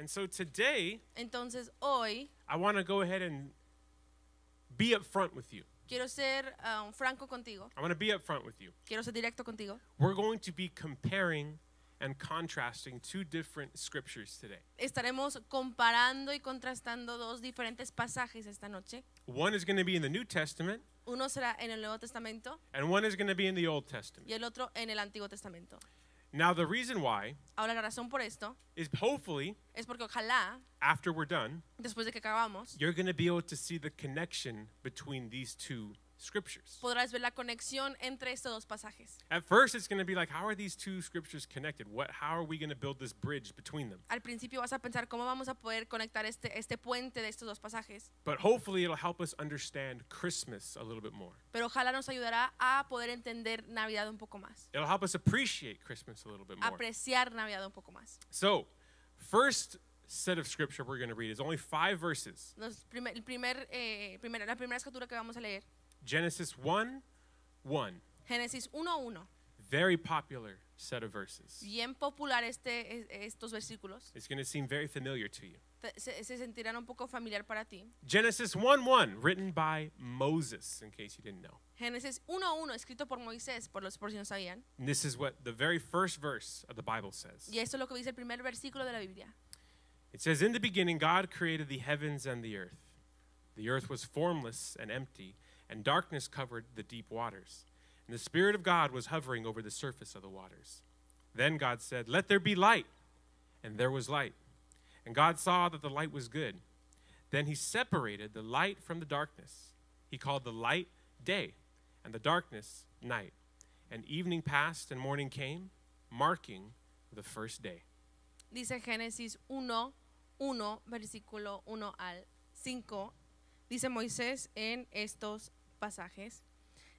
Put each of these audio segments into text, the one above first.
And so today, Entonces hoy I want to go ahead and be upfront with you. quiero ser um, franco contigo, I want to be upfront with you. quiero ser directo contigo. We're going to be comparing and contrasting two different scriptures today. Estaremos comparando y contrastando dos diferentes pasajes esta noche. One is going to be in the New Testament, Uno será en el Nuevo Testamento and one is going to be in the Old Testament. y el otro en el Antiguo Testamento. Now, the reason why Ahora la razón por esto is hopefully es porque ojalá, after we're done, después de que acabamos, you're going to be able to see the connection between these two scriptures. podrás ver la conexión entre estos dos pasajes. At first, it's going to be like, how are these two scriptures connected? What, how are we going to build this bridge between them? Al principio vas a pensar cómo vamos a poder conectar este, este puente de estos dos pasajes, But hopefully, it'll help us understand Christmas a little bit more. pero ojalá nos ayudará a poder entender Navidad un poco más, It'll help us appreciate Christmas a little bit more. apreciar Navidad un poco más. So, first set of scripture we're going to read is only five verses Los primer- el primer, eh, primera- la primera escritura que vamos a leer, Genesis 1 1. Génesis 1.1. Very popular set of verses. Bien popular este, estos versículos. It's going to seem very familiar to you. Se, se sentirán un poco familiar para ti. Genesis 1 1, written by Moses, in case you didn't know. Génesis 1.1, escrito por Moisés, por los por si no sabían. And this is what the very first verse of the Bible says. Y esto es lo que dice el primer versículo de la Biblia. It says, In the beginning, God created the heavens and the earth. The earth was formless and empty, and darkness covered the deep waters. And the Spirit of God was hovering over the surface of the waters. Then God said, Let there be light. And there was light. And God saw that the light was good. Then he separated the light from the darkness. He called the light day, and the darkness night. And evening passed, and morning came, marking the first day. Dice Génesis 1, 1, versículo 1 al 5. Dice Moisés en estos pasajes.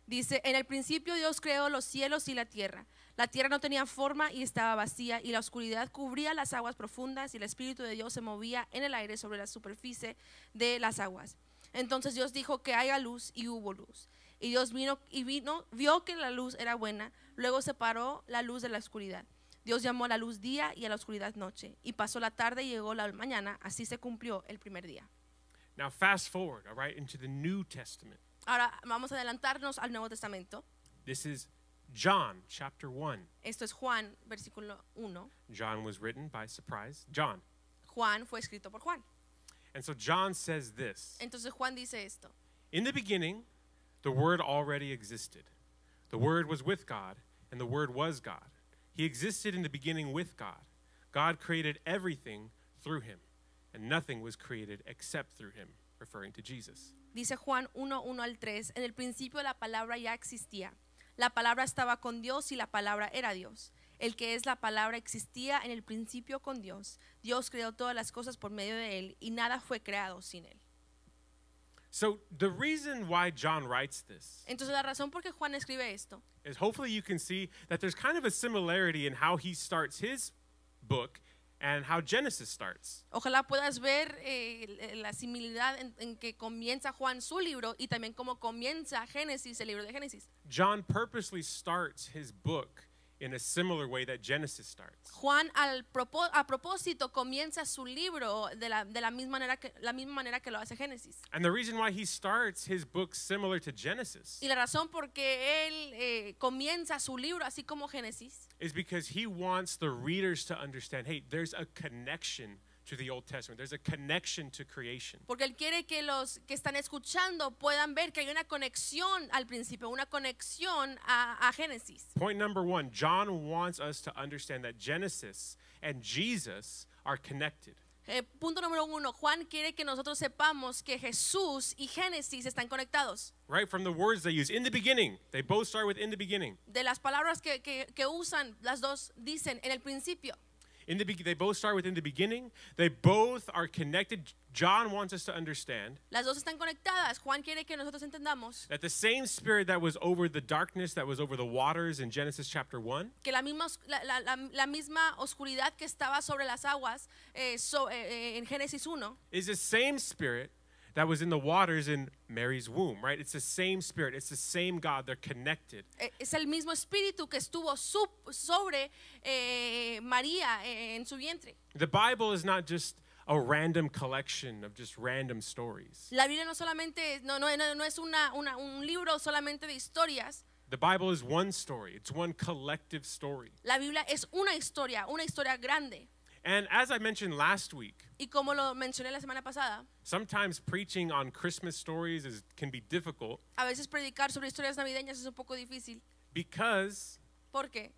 Dice, en el principio Dios creó los cielos y la tierra. La tierra no tenía forma y estaba vacía, y la oscuridad cubría las aguas profundas, y el Espíritu de Dios se movía en el aire sobre la superficie de las aguas. Entonces Dios dijo que haya luz, y hubo luz. Y Dios vino y vino, vio que la luz era buena, luego separó la luz de la oscuridad. Dios llamó a la luz día y a la oscuridad noche. Y pasó la tarde y llegó la mañana, así se cumplió el primer día. Now, fast forward, all right, into the New Testament. Ahora vamos a adelantarnos al Nuevo Testamento. This is John chapter 1. Esto es Juan, versículo 1. John was written by surprise. John. Juan fue escrito por Juan. And so John says this Entonces Juan dice esto. In the beginning, the Word already existed. The Word was with God, and the Word was God. He existed in the beginning with God. God created everything through him, and nothing was created except through him, referring to Jesus. Dice Juan 1, 1 al 3. En el principio la palabra ya existía. La palabra estaba con Dios y la palabra era Dios. El que es la palabra existía en el principio con Dios. Dios creó todas las cosas por medio de él y nada fue creado sin él. So, the reason why John writes this Entonces la razón por qué Juan escribe esto is hopefully you can see that there's kind of a similarity in how he starts his book and how Genesis starts. Ojalá puedas ver eh, la similidad en, en que comienza Juan su libro y también cómo comienza Génesis, el libro de Génesis. John purposely starts his book in a similar way that Genesis starts. Juan al a propósito comienza su libro de la, de la misma manera que la misma manera que lo hace Génesis. And the reason why he starts his book similar to Genesis Y la razón por qué él eh, comienza su libro así como Génesis is because he wants the readers to understand hey, there's a connection to the Old Testament, there's a connection to creation. porque él quiere que los que están escuchando puedan ver que hay una conexión al principio, una conexión a, a Génesis. Point number one John wants us to understand that Genesis and Jesus are connected. Eh, punto número uno, Juan quiere que nosotros sepamos que Jesús y Génesis están conectados. Right from the words they use in the beginning, they both start with in the beginning. De las palabras que, que- que usan, las dos dicen en el principio. In the they both start with in the beginning. They both are connected. John wants us to understand Las dos están conectadas. Juan quiere que nosotros entendamos that the same spirit that was over the darkness that was over the waters in Genesis chapter 1 que la misma, la, la- la- la misma oscuridad que estaba sobre las aguas eh, so- eh, eh, en Génesis 1 is the same spirit that was in the waters in Mary's womb, right? It's the same spirit, it's the same God. They're connected. Es el mismo espíritu que estuvo sobre eh, María eh, en su vientre. The Bible is not just a random collection of just random stories. La Biblia no solamente, no, no no es una, una- un libro solamente de historias. The Bible is one story, it's one collective story. La Biblia es una historia, una historia grande. And as I mentioned last week, Y como lo mencioné la semana pasada, sometimes preaching on Christmas stories is, can be difficult a veces predicar sobre historias navideñas es un poco difícil. because porque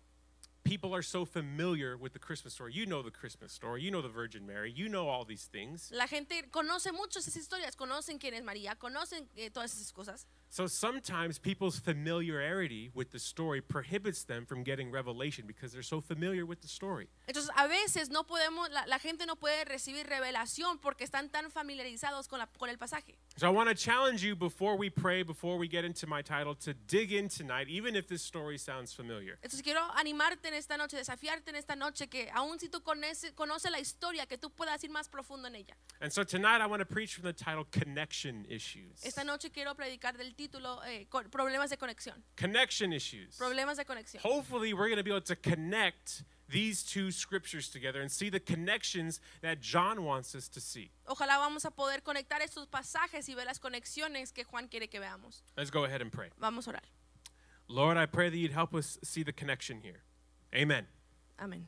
people are so familiar with the Christmas story. You know the Christmas story, you know the Virgin Mary, you know all these things. La gente conoce mucho esas historias, conocen quién es María, conocen eh, todas esas cosas. So sometimes people's familiarity with the story prohibits them from getting revelation because they're so familiar with the story. Entonces, a veces no podemos, la, la gente no puede recibir revelación porque están tan familiarizados con, la- con el pasaje. So I want to challenge you before we pray, before we get into my title, to dig in tonight, even if this story sounds familiar. Entonces, quiero animarte en esta noche, desafiarte en esta noche, que aun si tú conoces, conoces la historia, que tú puedas ir más profundo en ella. And so tonight I want to preach from the title Connection Issues. Esta noche quiero predicar del título eh, co- Problemas de conexión. Connection Issues. Problemas de conexión. Hopefully, we're going to be able to connect these two scriptures together and see the connections that John wants us to see. Ojalá vamos a poder conectar estos pasajes y ver las conexiones que Juan quiere que veamos. Let's go ahead and pray. Vamos a orar. Lord, I pray that you'd help us see the connection here. Amen. Amén.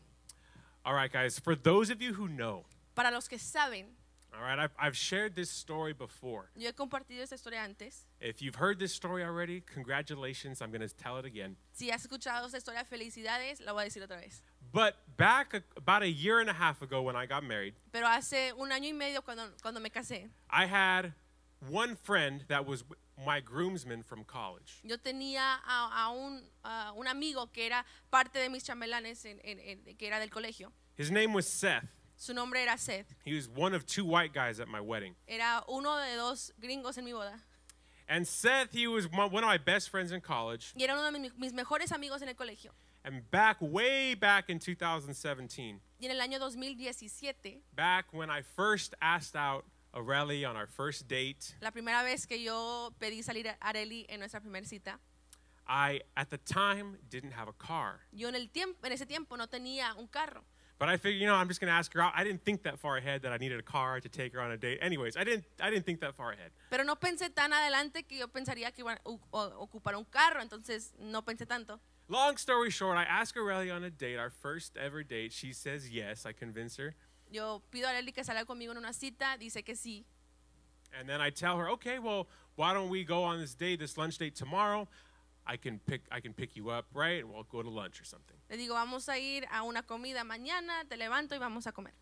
All right, guys, for those of you who know, Para los que saben, all right, I've, I've shared this story before. yo he compartido esta historia antes. If you've heard this story already, congratulations. I'm going to tell it again. Si has escuchado esta historia, felicidades, la voy a decir otra vez. But back a, about a year and a half ago when I got married, Pero hace un año y medio cuando, cuando me casé, I had one friend that was my groomsman from college. yo tenía a, a un, a un amigo que era parte de mis chambelanes, en- en- en- que era del colegio. His name was Seth. Su nombre era Seth. He was one of two white guys at my wedding. Era uno de dos gringos en mi boda. And Seth, he was one of my best friends in college. Y era uno de mi- mis mejores amigos en el colegio. And back, way back in 2017, Y en el año 2017, back when I first asked out Areli on our first date, la primera vez que yo pedí salir a Areli en nuestra primera cita, I, at the time, didn't have a car. yo en, el tiempo, en ese tiempo no tenía un carro. But I figured, you know, I'm just going to ask her out. I didn't think that far ahead that I needed a car to take her on a date. Anyways, I didn't, I didn't think that far ahead. Pero no pensé tan adelante que yo pensaría que iban a ocupar un carro, entonces no pensé tanto. Long story short, I ask Areli on a date, our first ever date. She says yes. I convince her. Yo pido a Areli que salga conmigo en una cita, dice que sí. And then I tell her, okay, well, why don't we go on this date, this lunch date tomorrow? I can pick, I can pick you up, right? And we'll go to lunch or something. Le digo, vamos a ir a una comida mañana, te levanto y vamos a comer.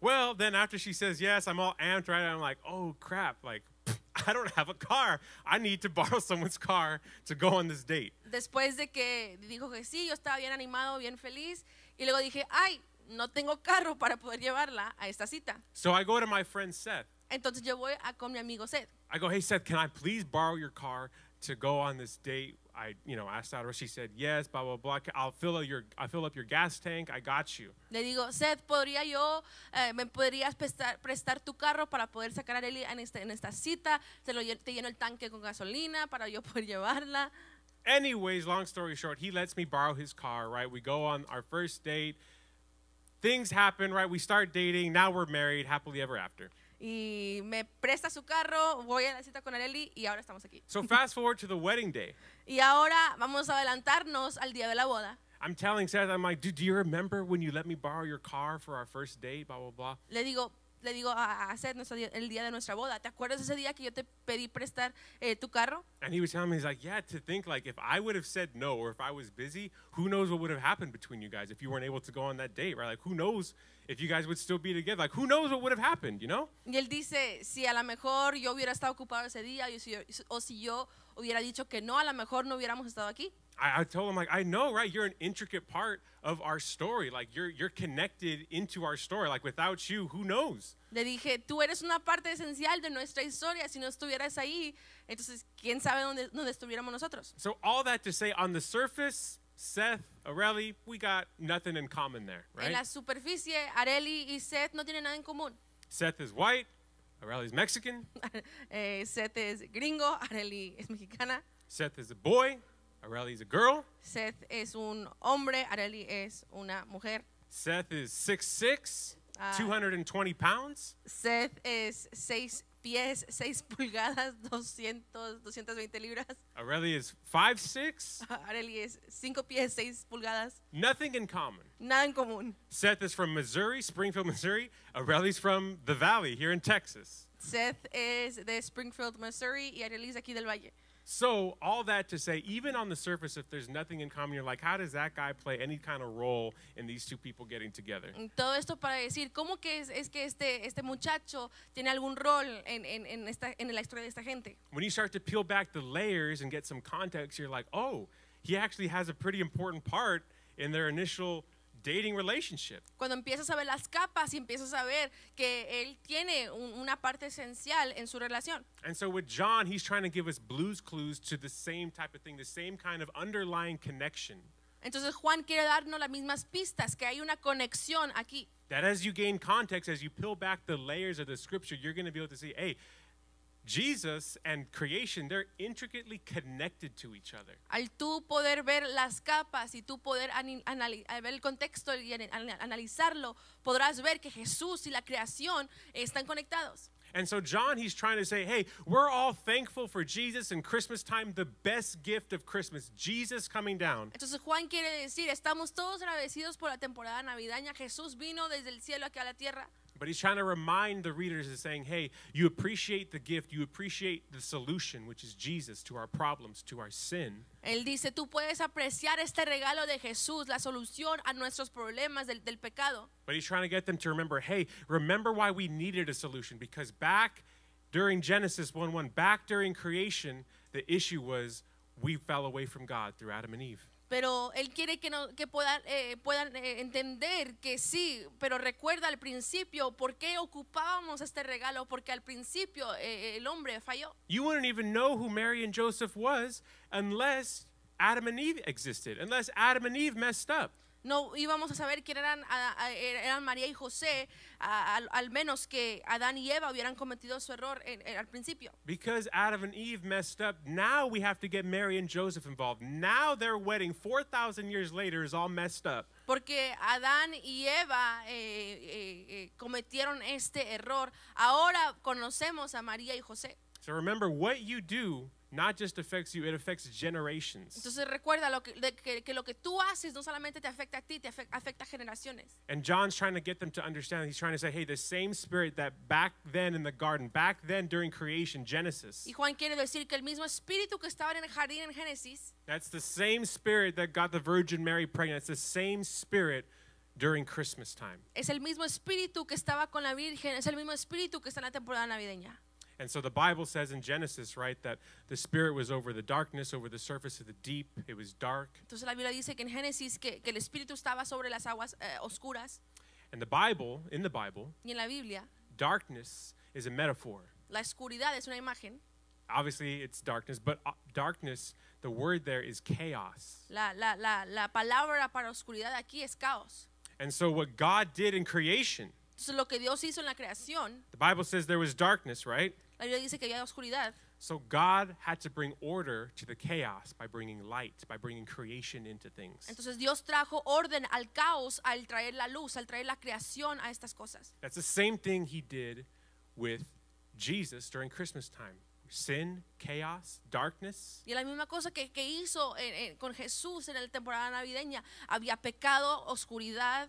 Well, then after she says yes, I'm all amped, right? I'm like, oh crap, like I don't have a car. I need to borrow someone's car to go on this date. Después de que dijo que sí, yo estaba bien animado, bien feliz. Y luego dije, ay, no tengo carro para poder llevarla a esta cita. So I go to my friend Seth. Entonces yo voy a con mi amigo Seth. I go, hey Seth, can I please borrow your car to go on this date? I, you know, asked out her. She said yes. Blah blah blah. I'll fill up your, I'll fill up your gas tank. I got you. Le digo, Seth, ¿podría yo, eh, me podrías prestar, prestar tu carro para poder sacar a Areli en, este, en esta cita? Te, lo, te lleno el tanque con gasolina para yo poder llevarla. Anyways, long story short, he lets me borrow his car, right? We go on our first date. Things happen, right? We start dating. Now we're married, happily ever after. Y me presta su carro, voy a la cita con Areli y ahora estamos aquí. So fast forward to the wedding day. Y ahora vamos a adelantarnos al día de la boda. I'm telling Seth, I'm like, dude, do you remember when you let me borrow your car for our first date? Blah, blah, blah. Le digo, le digo a, Seth nuestro el día de nuestra boda, ¿te acuerdas ese día que yo te pedí prestar eh, tu carro? And he was telling me, he's like, yeah, to think like if I would have said no or if I was busy, who knows what would have happened between you guys if you weren't able to go on that date, right? Like, who knows if you guys would still be together? Like, who knows what would have happened, you know? Y él dice, si a lo mejor yo hubiera estado ocupado ese día y si yo- o si yo hubiera dicho que no, a lo mejor no hubiéramos estado aquí. I, I told him, like, I know, right? You're an intricate part of our story. Like, you're, you're connected into our story. Like, without you, who knows? Le dije, tú eres una parte esencial de nuestra historia. Si no estuvieras ahí, entonces, ¿quién sabe dónde, dónde estuviéramos nosotros? So, all that to say, on the surface, Seth, Aurelie, we got nothing in common there, En right? la superficie, Areli y Seth no tienen nada en común. Seth is white, Areli is Mexican. Eh, Seth es gringo, Areli es mexicana. Seth is a boy. Areli is a girl. Seth es un hombre, Areli es una mujer. Seth is 6'6", Ah. 220 pounds. Seth es 6 pies, 6 pulgadas, 200, 220 libras. Areli is 5'6", Areli es 5 pies, 6 pulgadas. nothing in common. Nada en común. Seth is from Missouri, Springfield, Missouri. Areli's from the Valley here in Texas. Seth es de Springfield, Missouri y Areli es aquí del Valle. So, all that to say, even on the surface, if there's nothing in common, you're like, how does that guy play any kind of role in these two people getting together? Mm, todo esto para decir, ¿cómo que es, es que este, este muchacho tiene algún rol en, en, en, esta, en la historia de esta gente? When you start to peel back the layers and get some context, you're like, oh, he actually has a pretty important part in their initial dating relationship. Cuando empiezas a ver las capas y empiezas a ver que él tiene un- una parte esencial en su relación. And so with John, he's trying to give us Blue's Clues to the same type of thing, the same kind of underlying connection. Entonces Juan quiere darnos las mismas pistas, que hay una conexión aquí. That as you gain context, as you peel back the layers of the scripture, you're going to be able to see, hey, Jesus and creation, they're intricately connected to each other. Al tú poder ver las capas y tú poder ani- anali- al ver el contexto y analizarlo, podrás ver que Jesús y la creación están conectados. And so John, he's trying to say, hey, we're all thankful for Jesus and Christmas time, the best gift of Christmas, Jesus coming down. Entonces Juan quiere decir, estamos todos agradecidos por la temporada navideña. Jesús vino desde el cielo aquí a la tierra. But he's trying to remind the readers and saying, hey, you appreciate the gift, you appreciate the solution, which is Jesus to our problems, to our sin. Él dice, tú puedes apreciar este regalo de Jesús, la solución a nuestros problemas del, del pecado. But he's trying to get them to remember, hey, remember why we needed a solution. Because back during Genesis 1 1, back during creation, the issue was we fell away from God through Adam and Eve. Pero Él quiere que, no, que puedan, eh, puedan eh, entender que sí, pero recuerda al principio por qué ocupábamos este regalo, porque al principio eh, el hombre falló. You wouldn't even know who Mary and Joseph was unless Adam and Eve existed, unless Adam and Eve messed up. No íbamos a saber quién eran, a- a- eran María y José, a- al, al menos que Adán y Eva hubieran cometido su error en- en- al principio. Because Adam and Eve messed up, now we have to get Mary and Joseph involved. Now their wedding, 4,000 years later, is all messed up. Porque Adán y Eva eh, eh, eh, cometieron este error. Ahora conocemos a María y José. So remember, what you do not just affects you, it affects generations. Entonces recuerda lo que, de- que, que lo que tú haces no solamente te afecta a ti, te afecta, afecta a generaciones. And John's trying to get them to understand. He's trying to say, hey, the same spirit that back then in the garden, back then during creation, Genesis, Y Juan quiere decir que el mismo espíritu que estaba en el jardín en Génesis that's the same spirit that got the Virgin Mary pregnant. It's the same spirit during Christmas time. es el mismo espíritu que estaba con la Virgen, es el mismo espíritu que está en la temporada navideña. And so the Bible says in Genesis, right, that the spirit was over the darkness, over the surface of the deep. It was dark. Entonces la Biblia dice que en Génesis que, que el espíritu estaba sobre las aguas eh, oscuras And the Bible, in the Bible, y en la Biblia darkness is a metaphor. la oscuridad es una imagen. Obviously, it's darkness, but uh, darkness, the word there is chaos. La, la, la, la palabra para oscuridad aquí es caos. And so, what God did in creation, Entonces lo que Dios hizo en la creación, the Bible says there was darkness, right? la Biblia dice que había oscuridad. So, God had to bring order to the chaos by bringing light, by bringing creation into things. Entonces Dios trajo orden al caos al traer la luz, al traer la creación a estas cosas. That's the same thing He did with Jesus during Christmas time sin, chaos, darkness. Y la misma cosa que, que hizo en- en- con Jesús en la temporada navideña. Había pecado, oscuridad.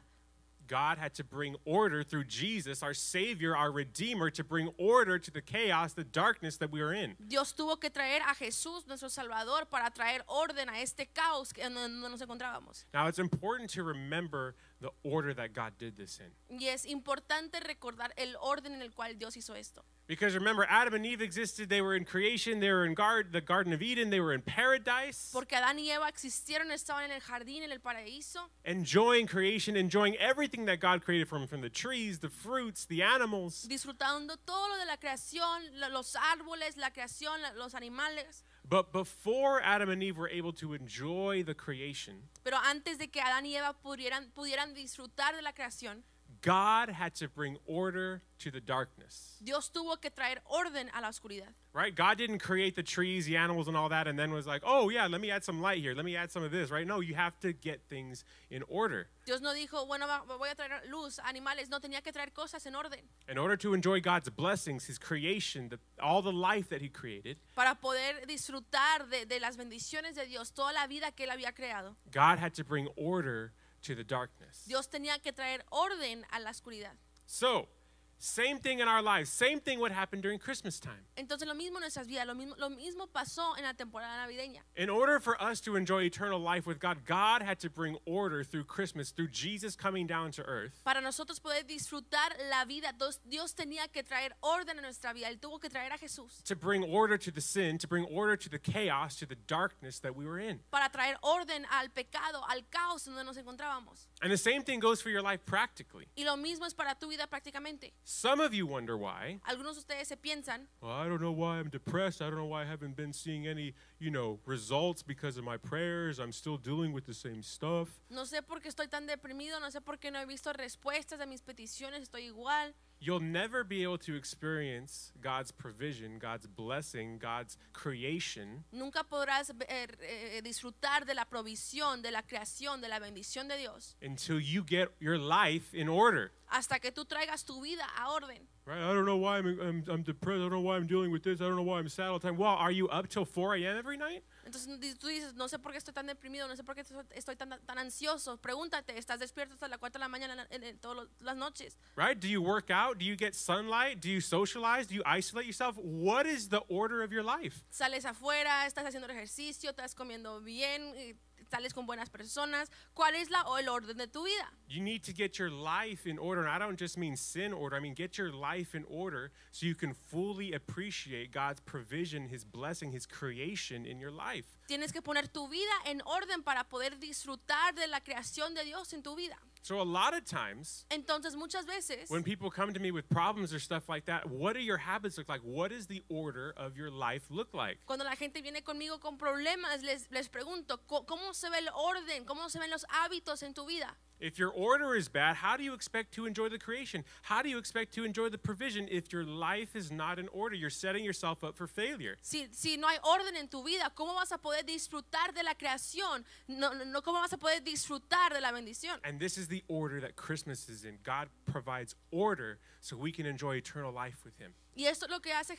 God had to bring order through Jesus, our Savior, our Redeemer, to bring order to the chaos, the darkness that we are in. Dios tuvo que traer a Jesús, nuestro Salvador, para traer orden a este caos en donde nos encontrábamos. Now, it's important to remember the order that God did this in. Y es importante recordar el orden en el cual Dios hizo esto. Because remember, Adam and Eve existed, they were in creation, they were in guard, the Garden of Eden, they were in paradise, Porque Adán y Eva existieron, estaban en el jardín, en el paraíso, enjoying creation, enjoying everything that God created from, from the trees, the fruits, the animals. disfrutando todo lo de la creación, lo- los árboles, la creación, los animales. But before Adam and Eve were able to enjoy the creation, Pero antes de que Adán y Eva pudieran, pudieran disfrutar de la creación, God had to bring order to the darkness. Dios tuvo que traer orden a la oscuridad. Right? God didn't create the trees, the animals, and all that, and then was like, oh, yeah, let me add some light here. Let me add some of this, right? No, you have to get things in order. Dios no dijo, bueno, voy a traer luz, animales. No, tenía que traer cosas en orden. In order to enjoy God's blessings, His creation, the, all the life that He created, Para poder disfrutar de, de las bendiciones de Dios, toda la vida que Él había creado. God had to bring order to the darkness. Dios tenía que traer orden a la oscuridad. So, same thing in our lives. Same thing what happened during Christmas time. Entonces lo mismo en nuestras vidas, lo mismo, lo mismo pasó en la temporada navideña. In order for us to enjoy eternal life with God, God had to bring order through Christmas, through Jesus coming down to earth. Para nosotros poder disfrutar la vida, Dios, Dios tenía que traer orden a nuestra vida. Él tuvo que traer a Jesús to bring order to the sin, to bring order to the chaos, to the darkness that we were in. para traer orden al pecado, al caos donde nos encontrábamos. And the same thing goes for your life practically. Y lo mismo es para tu vida prácticamente. Some of you wonder why. Algunos de ustedes se piensan, Well, I don't know why I'm depressed. I don't know why I haven't been seeing any, you know, results because of my prayers. I'm still dealing with the same stuff. no sé por qué estoy tan deprimido, no sé por qué no he visto respuestas a mis peticiones, estoy igual. You'll never be able to experience God's provision, God's blessing, God's creation Nunca podrás ver, eh, disfrutar de la provisión, de la creación, de la bendición de Dios until you get your life in order. hasta que tú traigas tu vida a orden. Right? I don't know why I'm, I'm, I'm depressed. I don't know why I'm dealing with this. I don't know why I'm sad all the time. Well, are you up till 4 a.m. every night? Entonces tú dices, no sé por qué estoy tan deprimido, no sé por qué estoy- estoy tan, tan ansioso. Pregúntate, ¿estás despierto hasta las 4 de la mañana en, en todas las noches? Right? Do you work out? Do you get sunlight? Do you socialize? Do you isolate yourself? What is the order of your life? Sales afuera, estás haciendo ejercicio, estás comiendo bien, eh, sales con buenas personas. ¿Cuál es la, el orden de tu vida? You need to get your life in order. And I don't just mean sin order, I mean get your life in order so you can fully appreciate God's provision, His blessing, His creation in your life. Tienes que poner tu vida en orden para poder disfrutar de la creación de Dios en tu vida. So, a lot of times, Entonces muchas veces when people come to me with problems or stuff like that, what do your habits look like? What does the order of your life look like? cuando la gente viene conmigo con problemas, les, les pregunto, "¿Cómo- ¿cómo se ve el orden? ¿Cómo se ven los hábitos en tu vida? If your order is bad, how do you expect to enjoy the creation? How do you expect to enjoy the provision if your life is not in order? You're setting yourself up for failure. Si, si no hay orden en tu vida, ¿cómo vas a poder disfrutar de la creación? No, no, ¿Cómo vas a poder disfrutar de la bendición? And this is the order that Christmas is in. God provides order so we can enjoy eternal life with Him. Y esto es lo que hace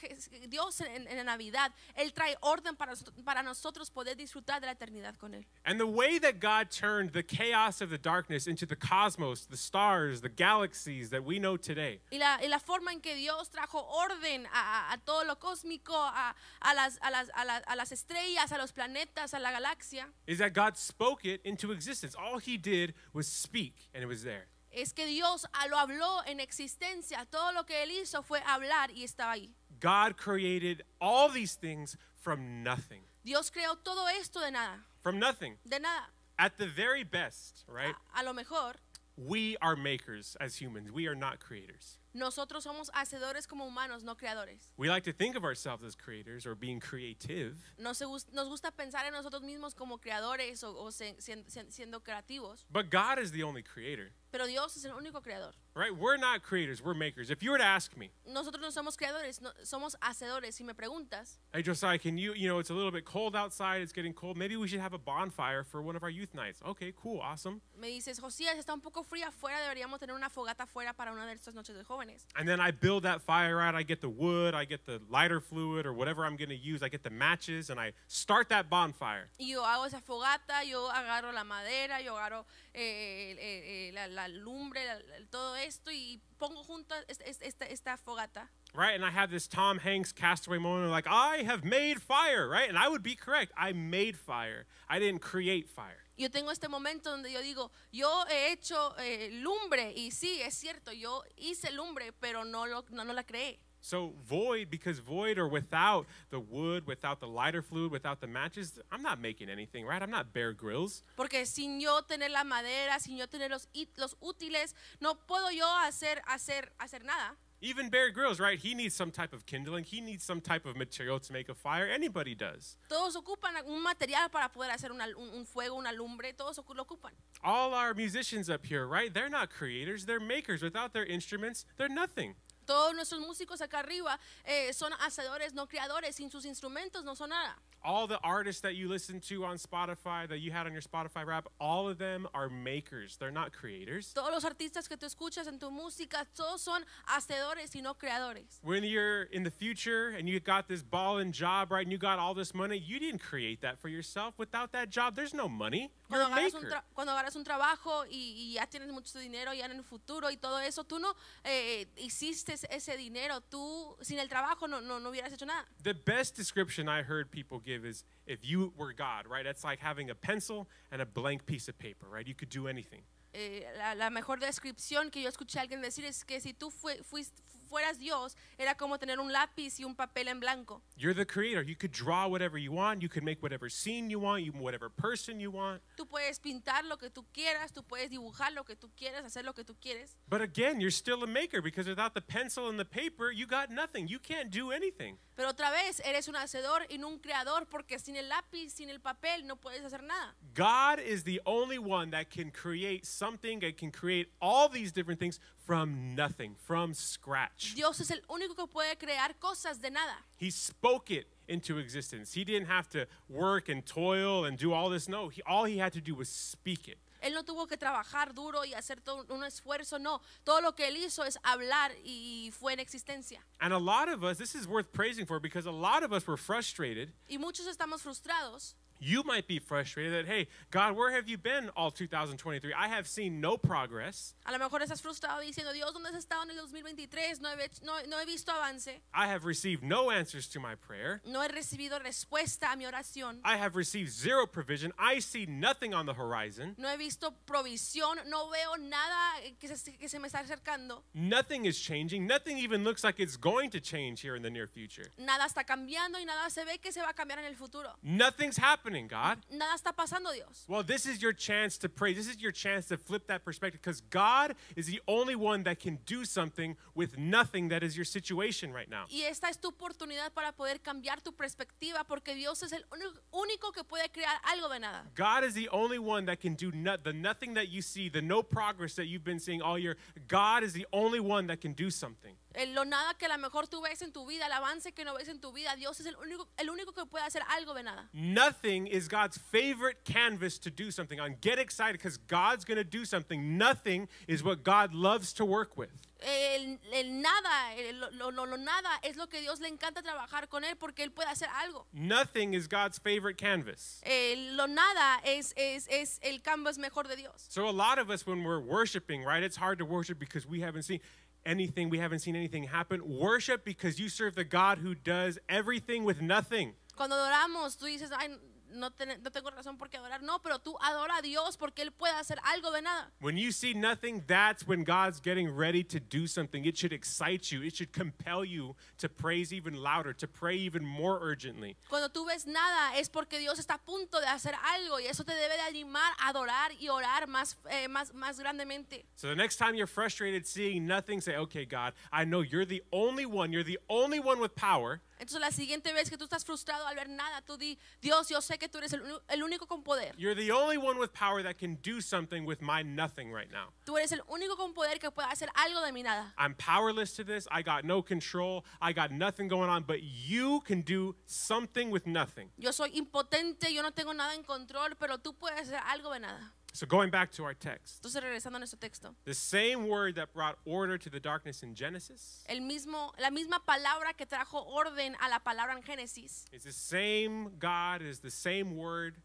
Dios en, en la Navidad. Él trae orden para, para nosotros poder disfrutar de la eternidad con Él. And the way that God turned the chaos of the darkness into the cosmos, the stars, the galaxies that we know today, Y la, y la forma en que Dios trajo orden a, a- a todo lo cósmico, a, a las, a, las, a, las, a las estrellas, a los planetas, a la galaxia, is that God spoke it into existence. All He did was speak, and it was there. Es que Dios ah, lo habló en existencia. Todo lo que Él hizo fue hablar y estaba ahí. God created all these things from nothing. Dios creó todo esto de nada, From nothing. de nada. At the very best, right? A, a lo mejor We are makers as humans. We are not creators. nosotros somos hacedores como humanos, no creadores. We like to think of ourselves as creators or being creative, Nos, gus- nos gusta pensar en nosotros mismos como creadores o, o se- sien- sien- siendo creativos, but God is the only creator, pero Dios es el único creador. right? We're not creators, we're makers. If you were to ask me, Nosotros no somos creadores, no- somos hacedores. Si me preguntas, hey, Josiah, can you, you know, it's a little bit cold outside, it's getting cold. Maybe we should have a bonfire for one of our youth nights. Okay, cool, awesome. me dices, Josías, está un poco fría afuera, deberíamos tener una fogata afuera para una de estas noches de jóvenes. And then I build that fire out. I get the wood, I get the lighter fluid or whatever I'm going to use. I get the matches and I start that bonfire. Y yo hago esa fogata, yo agarro la madera, yo agarro eh, la, la lumbre, la- todo esto y pongo juntas es- es- esta, esta fogata. right? And I have this Tom Hanks castaway moment, like, I have made fire, right? And I would be correct. I made fire. I didn't create fire. Yo tengo este momento donde yo digo, yo he hecho eh, lumbre y sí, es cierto, yo hice lumbre, pero no, lo, no, no la creé. So void, because void or without the wood, without the lighter fluid, without the matches, I'm not making anything, right? I'm not Bear Grylls. Porque sin yo tener la madera, sin yo tener los, los útiles, no puedo yo hacer, hacer, hacer nada. Even Bear Grylls, right? He needs some type of kindling. He needs some type of material to make a fire. Anybody does. Todos ocupan un material para poder hacer una- un, un fuego, una lumbre, todos lo ocupan. All our musicians up here, right? They're not creators, they're makers. Without their instruments, they're nothing. Todos nuestros músicos acá arriba eh, son hacedores, no creadores. Sin sus instrumentos no son nada. All the artists that you listen to on Spotify, that you had on your Spotify rap, all of them are makers. They're not creators. Todos los artistas que tú escuchas en tu música, todos son hacedores y no creadores. When you're in the future and you got this ball and job, right, and you got all this money, you didn't create that for yourself. Without that job, there's no money. Cuando agarras, un maker. tra- cuando agarras un trabajo y, y ya tienes mucho dinero ya en el futuro y todo eso, tú no eh, hiciste ese dinero. Tú sin el trabajo no, no, no hubieras hecho nada. The best description I heard people give is if you were God, right? That's like having a pencil and a blank piece of paper, right? You could do anything. Eh, la, la mejor descripción que yo escuché a alguien decir es que si tú fue- fuis- fueras Dios, era como tener un lápiz y un papel en blanco. You're the creator. You could draw whatever you want. You could make whatever scene you want, you whatever person you want. Tú puedes pintar lo que tú quieras, tú puedes dibujar lo que tú quieras, hacer lo que tú quieres. But again, you're still a maker because without the pencil and the paper, you got nothing. You can't do anything. Pero otra vez, eres un hacedor y no un creador porque sin el lápiz, sin el papel, no puedes hacer nada. God is the only one that can create something, that can create all these different things from nothing, from scratch. Dios es el único que puede crear cosas de nada. He spoke it into existence. He didn't have to work and toil and do all this. No, he, all he had to do was speak it. Él no tuvo que trabajar duro y hacer todo un esfuerzo, no. Todo lo que él hizo es hablar y fue en existencia. And a lot of us, this is worth praising for because a lot of us were frustrated. Y muchos estamos frustrados. You might be frustrated that, hey, God, where have you been all 2023? I have seen no progress. A lo mejor estás frustrado diciendo, Dios, ¿dónde has estado en el 2023? No he, no- no he visto avance. I have received no answers to my prayer. No he recibido respuesta a mi oración. I have received zero provision. I see nothing on the horizon. No he visto provisión. No veo nada que se, que se me está acercando. Nothing is changing. Nothing even looks like it's going to change here in the near future. Nada está cambiando y nada se ve que se va a cambiar en el futuro. Nothing's happening, God. Nada está pasando, Dios. Well, this is your chance to pray. This is your chance to flip that perspective because God is the only one that can do something with nothing that is your situation right now. Y esta es tu oportunidad para poder cambiar tu perspectiva porque Dios es el único que puede crear algo de nada. God is the only one that can do not, the nothing that you see, the no progress that you've been seeing all year. God is the only one that can do something. Lo nada que a lo mejor tú ves en tu vida, el avance que no ves en tu vida, Dios es el único, el único que puede hacer algo de nada. Nothing is God's favorite canvas to do something on. Get excited because God's going to do something. Nothing is what God loves to work with. El, el nada, el- lo, lo- lo- nada es lo que Dios le encanta trabajar con él porque él puede hacer algo. Nothing is God's favorite canvas. Eh, lo nada es, es, es el canvas mejor de Dios. So a lot of us when we're worshiping, right? It's hard to worship because we haven't seen anything, we haven't seen anything happen. Worship because you serve the God who does everything with nothing. Cuando tú dices, ay, no, ten- no tengo razón por qué adorar. No, pero tú adora a Dios porque Él puede hacer algo de nada. When you see nothing, that's when God's getting ready to do something. It should excite you. It should compel you to praise even louder, to pray even more urgently. Cuando tú ves nada es porque Dios está a punto de hacer algo y eso te debe de animar a adorar y orar más, eh, más, más grandemente. So the next time you're frustrated seeing nothing, say, okay, God, I know you're the only one, you're the only one with power. Entonces la siguiente vez que tú estás frustrado al ver nada, tú di, Dios, yo sé que tú eres el, el único con poder. You're the only one with power that can do something with my nothing right now. Tú eres el único con poder que puede hacer algo de mi nada. I'm powerless to this. I got no control. I got nothing going on, but you can do something with nothing. Yo soy impotente, yo no tengo nada en control, pero tú puedes hacer algo de nada. So going back to our text, Entonces regresando a nuestro texto. the same word that brought order to the darkness in Genesis El mismo, la misma palabra que trajo orden a la palabra en Génesis is the same God, is the same word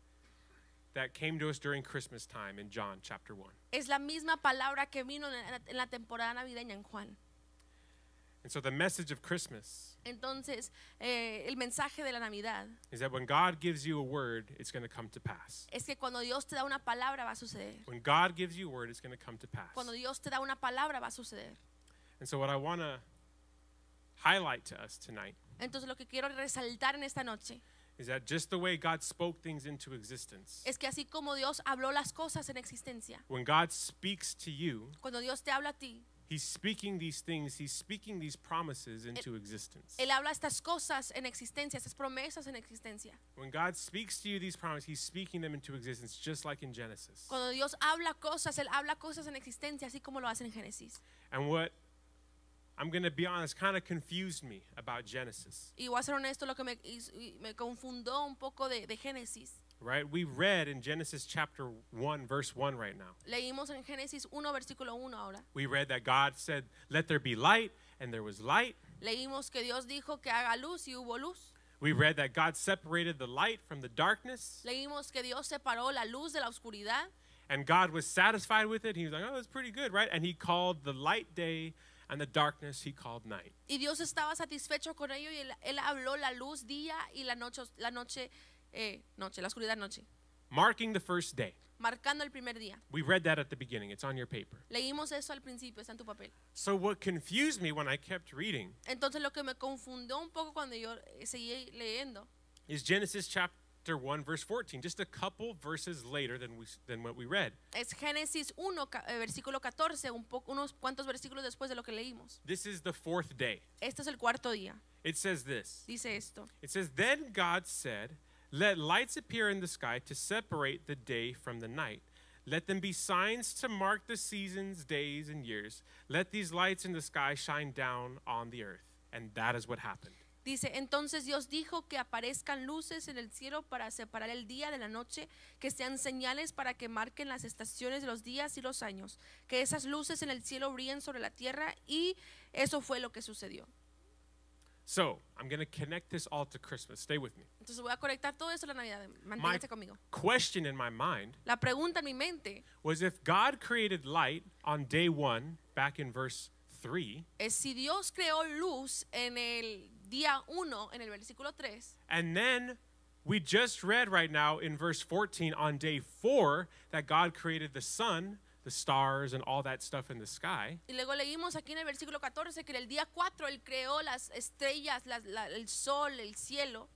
that came to us during Christmas time in John chapter 1. es la misma palabra que vino en la, en la temporada navideña en Juan. And so the message of Christmas Entonces, eh, el mensaje de la Navidad is that when God gives you a word, it's going to come to pass. es que cuando Dios te da una palabra va a suceder. When God gives you a word, it's going to come to pass. Cuando Dios te da una palabra va a suceder. And so what I want to highlight to us tonight Entonces lo que quiero resaltar en esta noche is that just the way God spoke things into existence, es que así como Dios habló las cosas en existencia, when God speaks to you, cuando Dios te habla a ti, He's speaking these things, he's speaking these promises into existence. Él habla estas cosas en existencia, estas promesas en existencia. When God speaks to you these promises, he's speaking them into existence just like in Genesis. Cuando Dios habla cosas, Él habla cosas en existencia, así como lo hace en Génesis. And what I'm going to be honest, kind of confused me about Genesis, Y voy a ser honesto, lo que me, me confundó un poco de, de Génesis. Right? We read in Genesis chapter 1, verse 1 right now. Leímos en Génesis 1, versículo 1 ahora. We read that God said, Let there be light, and there was light. Leímos que Dios dijo que haga luz y hubo luz. We read that God separated the light from the darkness, Leímos que Dios separó la luz de la oscuridad and God was satisfied with it. He was like, Oh, that's pretty good, right? And He called the light day, and the darkness He called night. y Dios estaba satisfecho con ello y él, él habló la luz día y la noche, la noche, eh, noche, la oscuridad noche, Marking the first day. marcando el primer día. We read that at the beginning, it's on your paper. Leímos eso al principio, está en tu papel. So, what confused me when I kept reading Entonces lo que me confundió un poco cuando yo eh, seguí leyendo is Genesis chapter 1, verse 14, just a couple verses later than, we, than what we read. es Génesis 1, ca- eh, versículo 14, un poco, unos cuantos versículos después de lo que leímos. This is the fourth day. Este es el cuarto día. It says this Dice esto. It says, Then God said, Let lights appear in the sky to separate the day from the night. Let them be signs to mark the seasons, days, and years. Let these lights in the sky shine down on the earth. And that is what happened. Dice, entonces Dios dijo que aparezcan luces en el cielo para separar el día de la noche, que sean señales para que marquen las estaciones de los días y los años, que esas luces en el cielo brillen sobre la tierra y eso fue lo que sucedió. So, I'm going to connect this all to Christmas. Stay with me. Entonces voy a conectar todo esto a la Navidad, My manténgase conmigo. question in my mind La pregunta en mi mente was if God created light on day one, back in verse 3, es si Dios creó luz en el día 1, en el versículo 3, and then we just read right now in verse 14 on day 4 that God created the sun, the stars, and all that stuff in the sky. y luego leímos aquí en el versículo 14 que el día 4 Él creó las estrellas, las- la- el sol, el cielo.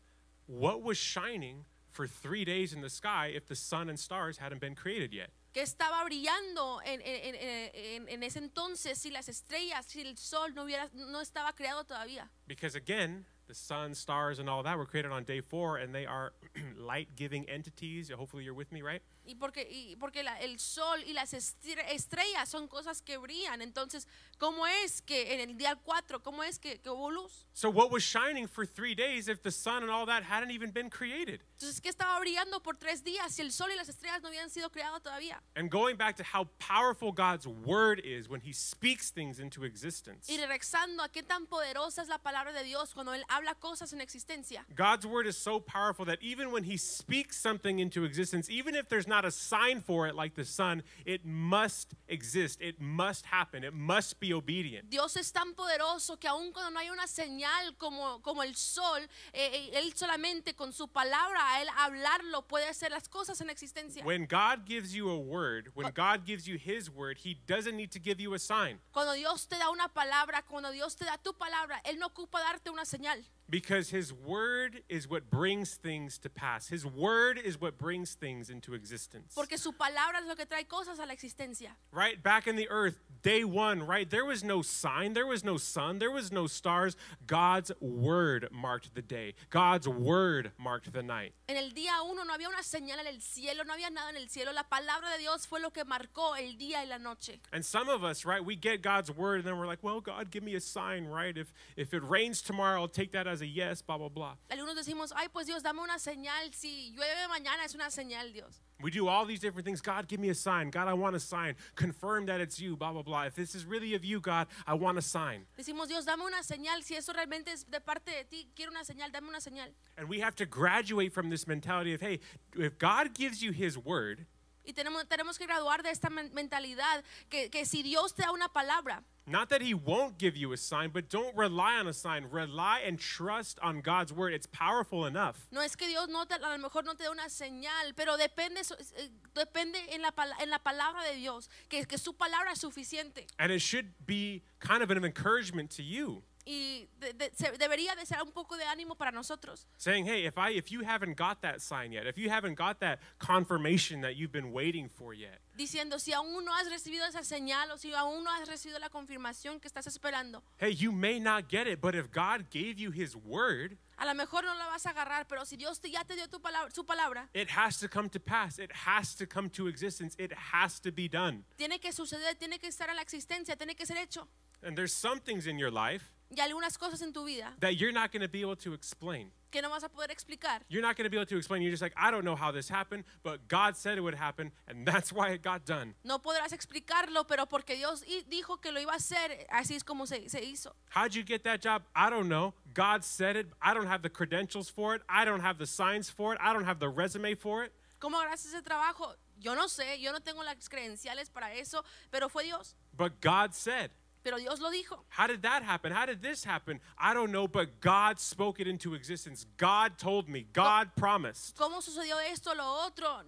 What was shining for three days in the sky if the sun and stars hadn't been created yet? que estaba brillando en- en- en- en ese entonces si las estrellas, si el sol no, hubiera, no estaba creado todavía. Because again, the sun, stars, and all that were created on day four, and they are light giving entities. Hopefully, you're with me, right? Y porque, y porque la- el sol y las estre- estrellas son cosas que brillan. Entonces, ¿cómo es que en el día 4, cómo es que, que hubo luz? So, what was shining for three days if the sun and all that hadn't even been created? Entonces, ¿qué estaba brillando por tres días si el sol y las estrellas no habían sido creados todavía? And going back to how powerful God's word is when He speaks things into existence. Y regresando a qué tan poderosa es la palabra de Dios cuando Él habla cosas en existencia. God's word is so powerful that even when He speaks something into existence, even if there's not a sign for it like the sun, it must exist. It must happen. It must be obedient. Dios es tan poderoso que aun cuando no hay una señal como, como el sol, eh, eh, Él solamente con su palabra, a Él hablarlo, puede hacer las cosas en existencia. When God gives you a word, when God gives you His word, He doesn't need to give you a sign Cuando Dios te da una palabra, cuando Dios te da tu palabra, Él no ocupa darte una señal. Because His word is what brings things to pass. His word is what brings things into existence. Porque su palabra es lo que trae cosas a la existencia. Right back in the earth, day one, right? There was no sign, there was no sun, there was no stars. God's word marked the day, God's word marked the night. En el día uno no había una señal en el cielo, no había nada en el cielo. La palabra de Dios fue lo que marcó el día y la noche. And some of us, right, we get God's word and then we're like, well, God, give me a sign, right? If if it rains tomorrow, I'll take that as a yes, blah, blah, blah. Algunos decimos, ay, pues Dios, dame una señal. Si llueve mañana es una señal, Dios. We do all these different things. God, give me a sign. God, I want a sign. Confirm that it's you, blah, blah, blah. If this is really of you, God, I want a sign. Decimos, Dios, dame una señal. Si eso realmente es de parte de ti, quiero una señal, dame una señal. And we have to graduate from this mentality of, hey, if God gives you his word, Y tenemos, tenemos que graduar de esta mentalidad que, que si Dios te da una palabra, not that he won't give you a sign, but don't rely on a sign. Rely and trust on God's word. It's powerful enough. no es que Dios no te, a lo mejor no te da una señal, pero depende, eh, depende en, la, en la palabra de Dios, que, que su palabra es suficiente. And it should be kind of an encouragement to you. Y de- de- se- debería de ser un poco de ánimo para nosotros. saying, "Hey, if I if you haven't got that sign yet, if you haven't got that confirmation that you've been waiting for yet, Diciendo, si aún no has recibido esa señal o si aún no has recibido la confirmación que estás esperando, hey, you may not get it, but if God gave you his word, a lo mejor no la vas a agarrar, pero si Dios te- ya te dio tu palabra, su palabra, it has to come to pass. It has to come to existence. It has to be done. tiene que suceder, tiene que estar en la existencia, tiene que ser hecho. And there's some things in your life Y algunas cosas en tu vida that you're not going to be able to explain. que no vas a poder explicar. You're not going to be able to explain. You're just like, I don't know how this happened, but God said it would happen, and that's why it got done. No podrás explicarlo, pero porque Dios dijo que lo iba a hacer, así es como se, se hizo. How'd you get that job? I don't know. God said it. I don't have the credentials for it. I don't have the signs for it. I don't have the resume for it. ¿Cómo agarraste ese trabajo? Yo no sé, yo no tengo las credenciales para eso, pero fue Dios. But God said. Pero Dios lo dijo. How did that happen? How did this happen? I don't know, but God spoke it into existence. God told me. God promised. ¿Cómo sucedió esto, lo otro?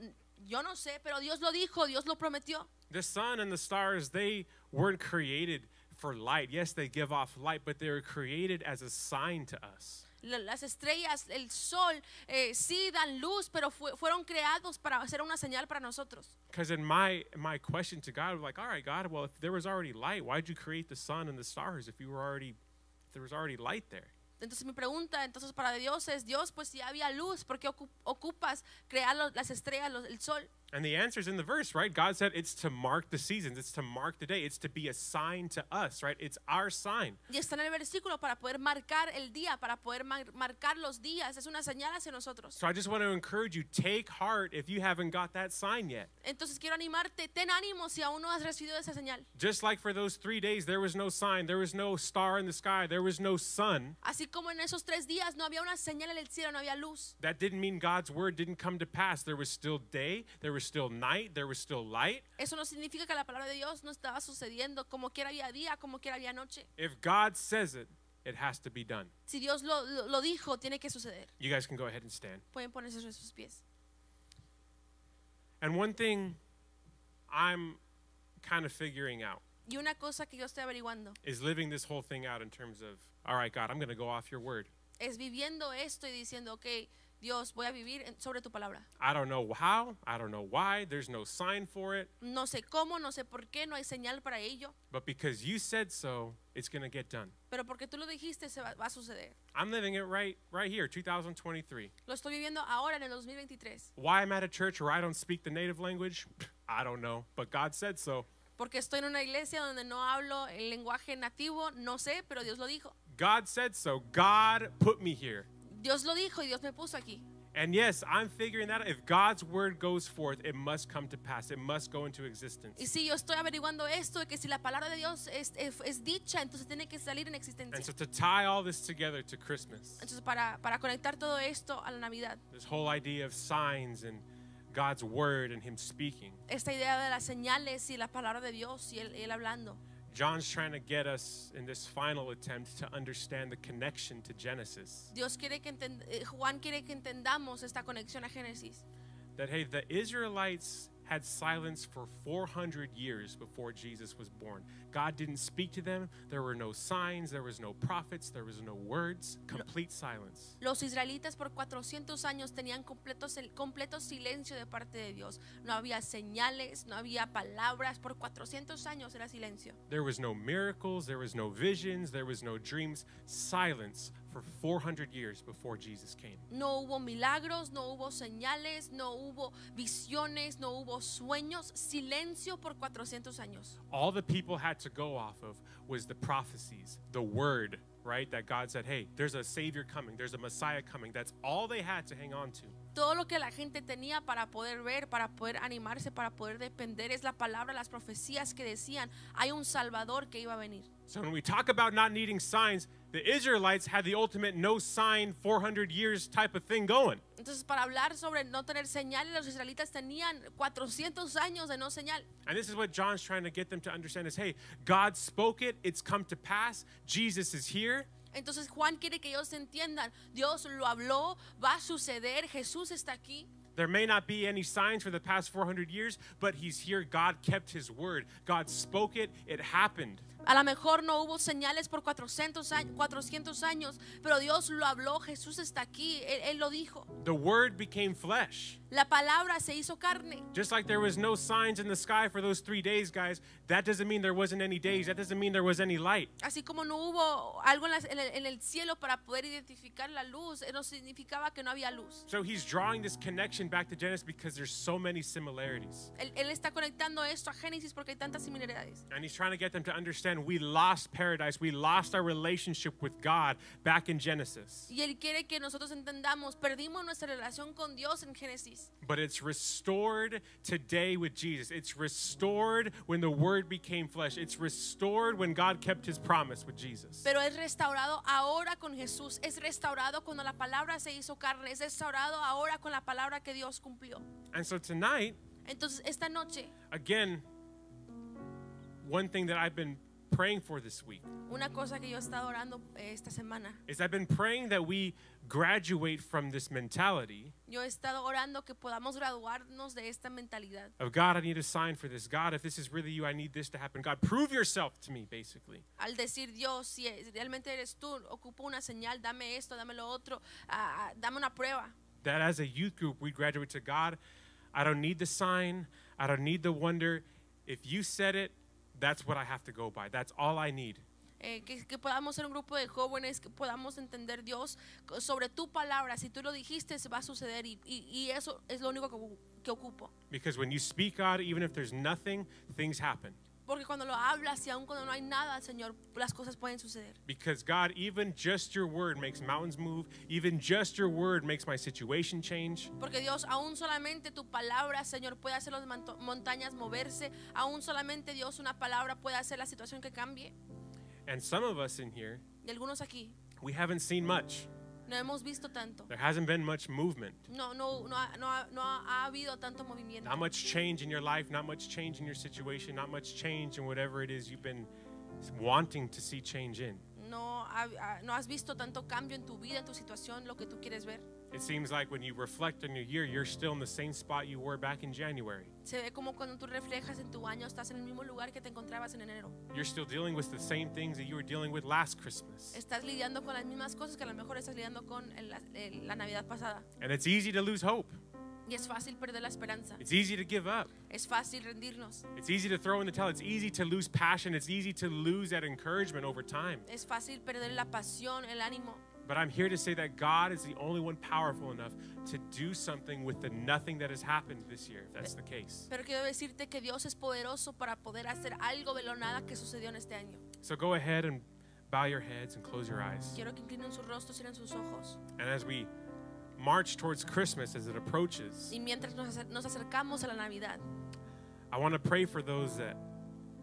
Yo no sé, pero Dios lo dijo, Dios lo prometió. The sun and the stars, they weren't created for light. Yes, they give off light, but they were created as a sign to us. La- Las estrellas, el sol, eh, sí dan luz, pero fue- fueron creados para hacer una señal para nosotros. Because in my my question to God, like, all right, God, well, if there was already light, why'd you create the sun and the stars if you were already if there was already light there? Entonces mi pregunta, entonces para Dios es, Dios, pues si había luz, ¿por qué ocu- ocupas crear las estrellas, el sol? And the answer's in the verse, right? God said it's to mark the seasons, it's to mark the day, it's to be a sign to us, right? It's our sign. Y está en el versículo para poder marcar el día, para poder mar- marcar los días. Es una señal hacia nosotros. So I just want to encourage you, take heart if you haven't got that sign yet. Entonces quiero animarte, ten ánimo si aún no has recibido esa señal. Just like for those three days, there was no sign, there was no star in the sky, there was no sun. Así como en esos tres días no había una señal en el cielo, no había luz. That didn't mean God's word didn't come to pass. There was still day, there was still night, there was still light. Eso no significa que la palabra de Dios no estaba sucediendo como quiera había día, como quiera había noche. If God says it, it has to be done. Si Dios lo, lo- dijo, tiene que suceder. You guys can go ahead and stand. Pueden ponerse sobre sus pies. And one thing I'm kind of figuring out Y una cosa que yo estoy averiguando is living this whole thing out in terms of, all right, God, I'm going to go off your word. es viviendo esto y diciendo, ok, Dios, voy a vivir sobre tu palabra. I don't know how, I don't know why, there's no sign for it, No sé cómo, no sé por qué, no hay señal para ello, but because you said so, it's going to get done. pero porque tú lo dijiste, se va, va a suceder. I'm living it right right here, 2023. Lo estoy viviendo ahora en el 2023, Why I'm at a church where I don't speak the native language, I don't know, but God said so. porque estoy en una iglesia donde no hablo el lenguaje nativo, no sé, pero Dios lo dijo. God said so. God put me here. Dios lo dijo y Dios me puso aquí. And yes, I'm figuring that out. If God's word goes forth, it must come to pass. It must go into existence. Y sí, yo estoy averiguando esto, que si la palabra de Dios es, es, es dicha, entonces tiene que salir en And existencia. so to tie all this together to Christmas, Entonces, para, para conectar todo esto a la Navidad, this whole idea of signs and God's word and Him speaking, esta idea de las señales y la palabra de Dios y él, él hablando, John's trying to get us in this final attempt to understand the connection to Genesis. Dios quiere que enten- eh, Juan quiere que entendamos esta conexión a Génesis. That, hey, the Israelites had silence for 400 years before Jesus was born. God didn't speak to them. There were no signs, there was no prophets, there was no words, complete silence. Los israelitas por 400 años tenían completo, completo silencio de parte de Dios. No había señales, no había palabras. Por 400 años era silencio. There was no miracles, there was no visions, there was no dreams. Silence for 400 years before Jesus came. No hubo milagros, no hubo señales, no hubo visiones, no hubo sueños. Silencio por 400 años. All the people had to go off of was the prophecies, the word, right? That God said, hey, there's a Savior coming, there's a Messiah coming. That's all they had to hang on to. Todo lo que la gente tenía para poder ver, para poder animarse, para poder depender es la palabra, las profecías que decían, hay un Salvador que iba a venir. So when we talk about not needing signs, the Israelites had the ultimate no sign 400 years type of thing going. Entonces, para hablar sobre no tener señales, los israelitas tenían 400 años de no señal. And this is what John's trying to get them to understand is hey, God spoke it, it's come to pass. Jesus is here. Entonces Juan quiere que ellos entiendan, Dios lo habló, va a suceder, Jesús está aquí. There may not be any signs for the past 400 years, but he's here. God kept his word. God spoke it, it happened. A lo mejor no hubo señales por 400 años, 400 años, pero Dios lo habló, Jesús está aquí, él, él lo dijo. The Word became flesh. La palabra se hizo carne. Just like there was no signs in the sky for those three days, guys, that doesn't mean there wasn't any days. That doesn't mean there was any light. Así como no hubo algo en, las- en el, en el cielo para poder identificar la luz, eh, no significaba que no había luz. So he's drawing this connection back to Genesis because there's so many similarities. Él, él está conectando esto a Génesis porque hay tantas similaridades. And he's trying to get them to understand we lost paradise, we lost our relationship with God back in Genesis. Y Él quiere que nosotros entendamos, perdimos nuestra relación con Dios en Génesis, But it's restored today with Jesus. It's restored when the Word became flesh. It's restored when God kept his promise with Jesus. pero es restaurado ahora con Jesús, es restaurado cuando la palabra se hizo carne, es restaurado ahora con la palabra que Dios cumplió. And so tonight, Entonces, esta noche, again, one thing that I've been praying for this week una cosa que yo he estado orando eh, esta semana, is I've been praying that we graduate from this mentality yo he estado orando que podamos graduarnos de esta mentalidad. of God, I need a sign for this. God, if this is really you, I need this to happen. God, prove yourself to me, basically. Al decir Dios, si es- realmente eres tú, ocupo una señal, dame esto, dame lo otro, ah, ah, dame una prueba. That as a youth group, we graduate to God, I don't need the sign, I don't need the wonder. If you said it, that's what I have to go by. That's all I need. Eh, que, que podamos ser un grupo de jóvenes, que podamos entender Dios sobre tu palabra. Si tú lo dijiste, se va a suceder y, y- y eso es lo único que, que ocupo. Because when you speak God, even if there's nothing, things happen. Porque cuando lo hablas y aun cuando no hay nada, Señor, las cosas pueden suceder. Because God, even just your word makes mountains move. Even just your word makes my situation change. Porque Dios, aún solamente tu palabra, Señor, puede hacer las montañas moverse. Aún solamente Dios, una palabra puede hacer la situación que cambie. And some of us in here, Y algunos aquí we haven't seen much. No hemos visto tanto. There hasn't been much movement. No, no, no, no, no ha- ha habido tanto movimiento. Not much change in your life, not much change in your situation, not much change in whatever it is you've been wanting to see change in. No, no has visto tanto cambio en tu vida, en tu situación, lo que tú quieres ver. It seems like when you reflect on your year, you're still in the same spot you were back in January. Se ve como cuando tú reflejas en tu año, estás en el mismo lugar que te encontrabas en enero. You're still dealing with the same things that you were dealing with last Christmas. Estás lidiando con las mismas cosas que a lo mejor estás lidiando con el- el- la Navidad pasada. And it's easy to lose hope. Y es fácil perder la esperanza. It's easy to give up. Es fácil rendirnos. It's easy to throw in the towel. It's easy to lose passion. It's easy to lose that encouragement over time. Es fácil perder la pasión, el ánimo. But I'm here to say that God is the only one powerful enough to do something with the nothing that has happened this year, if that's the case. Pero quiero decirte que Dios es poderoso para poder hacer algo de lo nada que sucedió en este año. So go ahead and bow your heads and close your eyes. Quiero que inclinen sus rostros, cierren sus ojos. And as we march towards Christmas as it approaches, Y mientras nos, nos acercamos a la Navidad, I want to pray for those that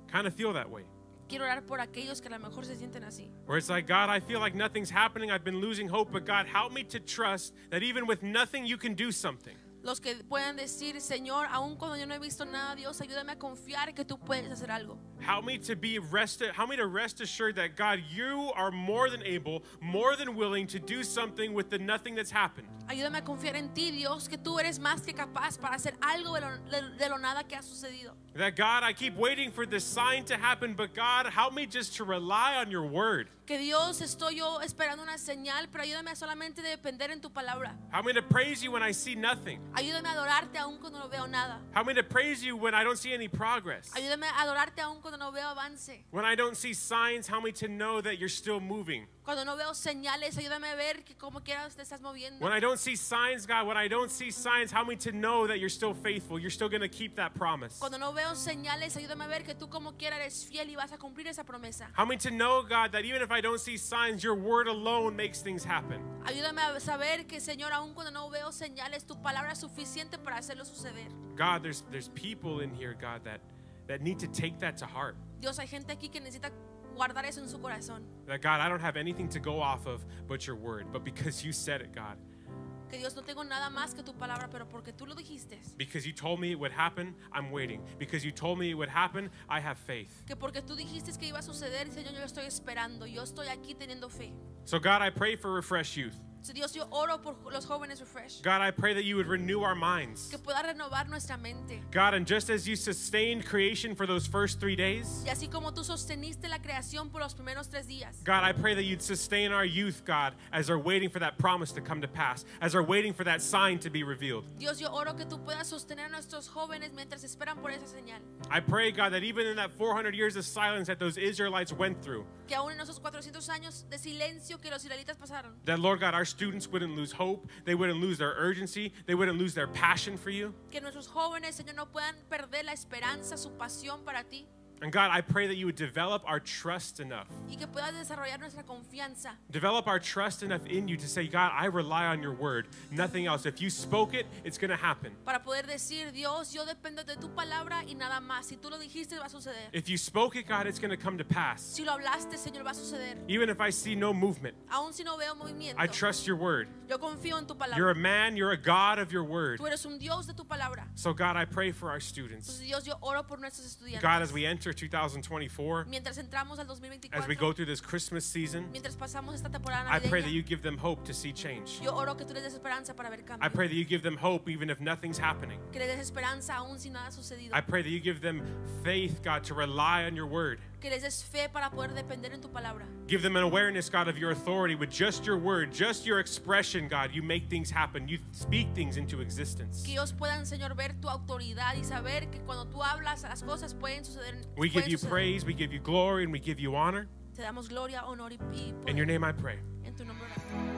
kind of feel that way. Quiero orar por aquellos que a lo mejor se sienten así. Where it's like, God, I feel like nothing's happening. I've been losing hope, but God, help me to trust that even with nothing, you can do something. Los que puedan decir, Señor, aun cuando yo no he visto nada, Dios, ayúdame a confiar que tú puedes hacer algo. Help me to be rested. Help me to rest assured that God, you are more than able, more than willing to do something with the nothing that's happened. Ayúdame a confiar en ti, Dios, que tú eres más que capaz para hacer algo de lo, de- de lo nada que ha sucedido. That God, I keep waiting for this sign to happen, but God, help me just to rely on your word. Que Dios, estoy yo esperando una señal, pero ayúdame a solamente depender en tu palabra. Help me to praise you when I see nothing. Ayúdame a adorarte aun cuando no veo nada. Help me to praise you when I don't see any progress. Ayúdame a adorarte aun cuando no veo avance. When I don't see signs, help me to know that you're still moving. Cuando no veo señales, ayúdame a ver que como quieras te estás moviendo. When I don't see signs, God, when I don't see signs, help me to know that you're still faithful. You're still going to keep that promise. Cuando no veo señales, ayúdame a ver que tú como quiera eres fiel y vas a cumplir esa promesa. Help me to know, God, that even if I don't see signs, your word alone makes things happen. Ayúdame a saber que, Señor, aun cuando no veo señales, tu palabra es suficiente para hacerlo suceder. God, there's there's people in here, God, that that need to take that to heart. Dios, hay gente aquí que necesita guardar eso en su corazón. That God, I don't have anything to go off of but your word. But because you said it, God, Que Dios, no tengo nada más que tu palabra, pero porque tú lo dijiste. because you told me it would happen, I'm waiting. Because you told me it would happen, I have faith. Que porque tú dijiste que iba a suceder, Señor, yo estoy esperando. Yo estoy aquí teniendo fe. So God, I pray for refresh youth. So, Dios, yo oro por los jóvenes refresh. God, I pray that you would renew our minds. Que pueda renovar nuestra mente. God, and just as you sustained creation for those first three days, Y así como tú sosteniste la creación por los primeros tres días. God, I pray that you'd sustain our youth, God, as they're waiting for that promise to come to pass, as they're waiting for that sign to be revealed. Dios, yo oro que tú puedas sostener a nuestros jóvenes mientras esperan por esa señal. I pray, God, that even in that 400 years of silence that those Israelites went through, Que aún en esos 400 años de silencio que los israelitas pasaron. that, Lord God, our students wouldn't lose hope, they wouldn't lose their urgency, they wouldn't lose their passion for you. Que nuestros jóvenes, Señor, no puedan perder la esperanza, su pasión para ti. And God, I pray that you would develop our trust enough. Y que puedas desarrollar nuestra confianza. Develop our trust enough in you to say, God, I rely on your word, nothing else. If you spoke it, it's going to happen. Para poder decir, Dios, yo dependo de tu palabra y nada más. Si tú lo dijiste, va a suceder. If you spoke it, God, it's going to come to pass. Si lo hablaste, Señor, va a suceder. Even if I see no movement, Aún si no veo movimiento, I trust your word. yo confío en tu You're a man, you're a God of your word. Tú eres un Dios de tu palabra. So, God, I pray for our students. Entonces, Dios, yo oro por nuestros estudiantes. God, as we enter 2024, Mientras entramos al as we go through this Christmas season, mientras pasamos esta temporada I pray that you give them hope to see change. yo oro que tú les des esperanza para ver I pray that you give them hope even if nothing's happening. Que les des esperanza aún si nada ha sucedido. I pray that you give them faith, God, to rely on your word. Que les des fe para poder depender en tu palabra. Give them an awareness, God, of your authority with just your word, just your expression, God. You make things happen. You speak things into existence. Que ellos puedan, Señor, ver tu autoridad y saber que cuando tú hablas, las cosas pueden suceder. We give you praise, we give you glory, and we give you honor. Te damos gloria, honor y, y In your name I pray. En tu nombre oramos.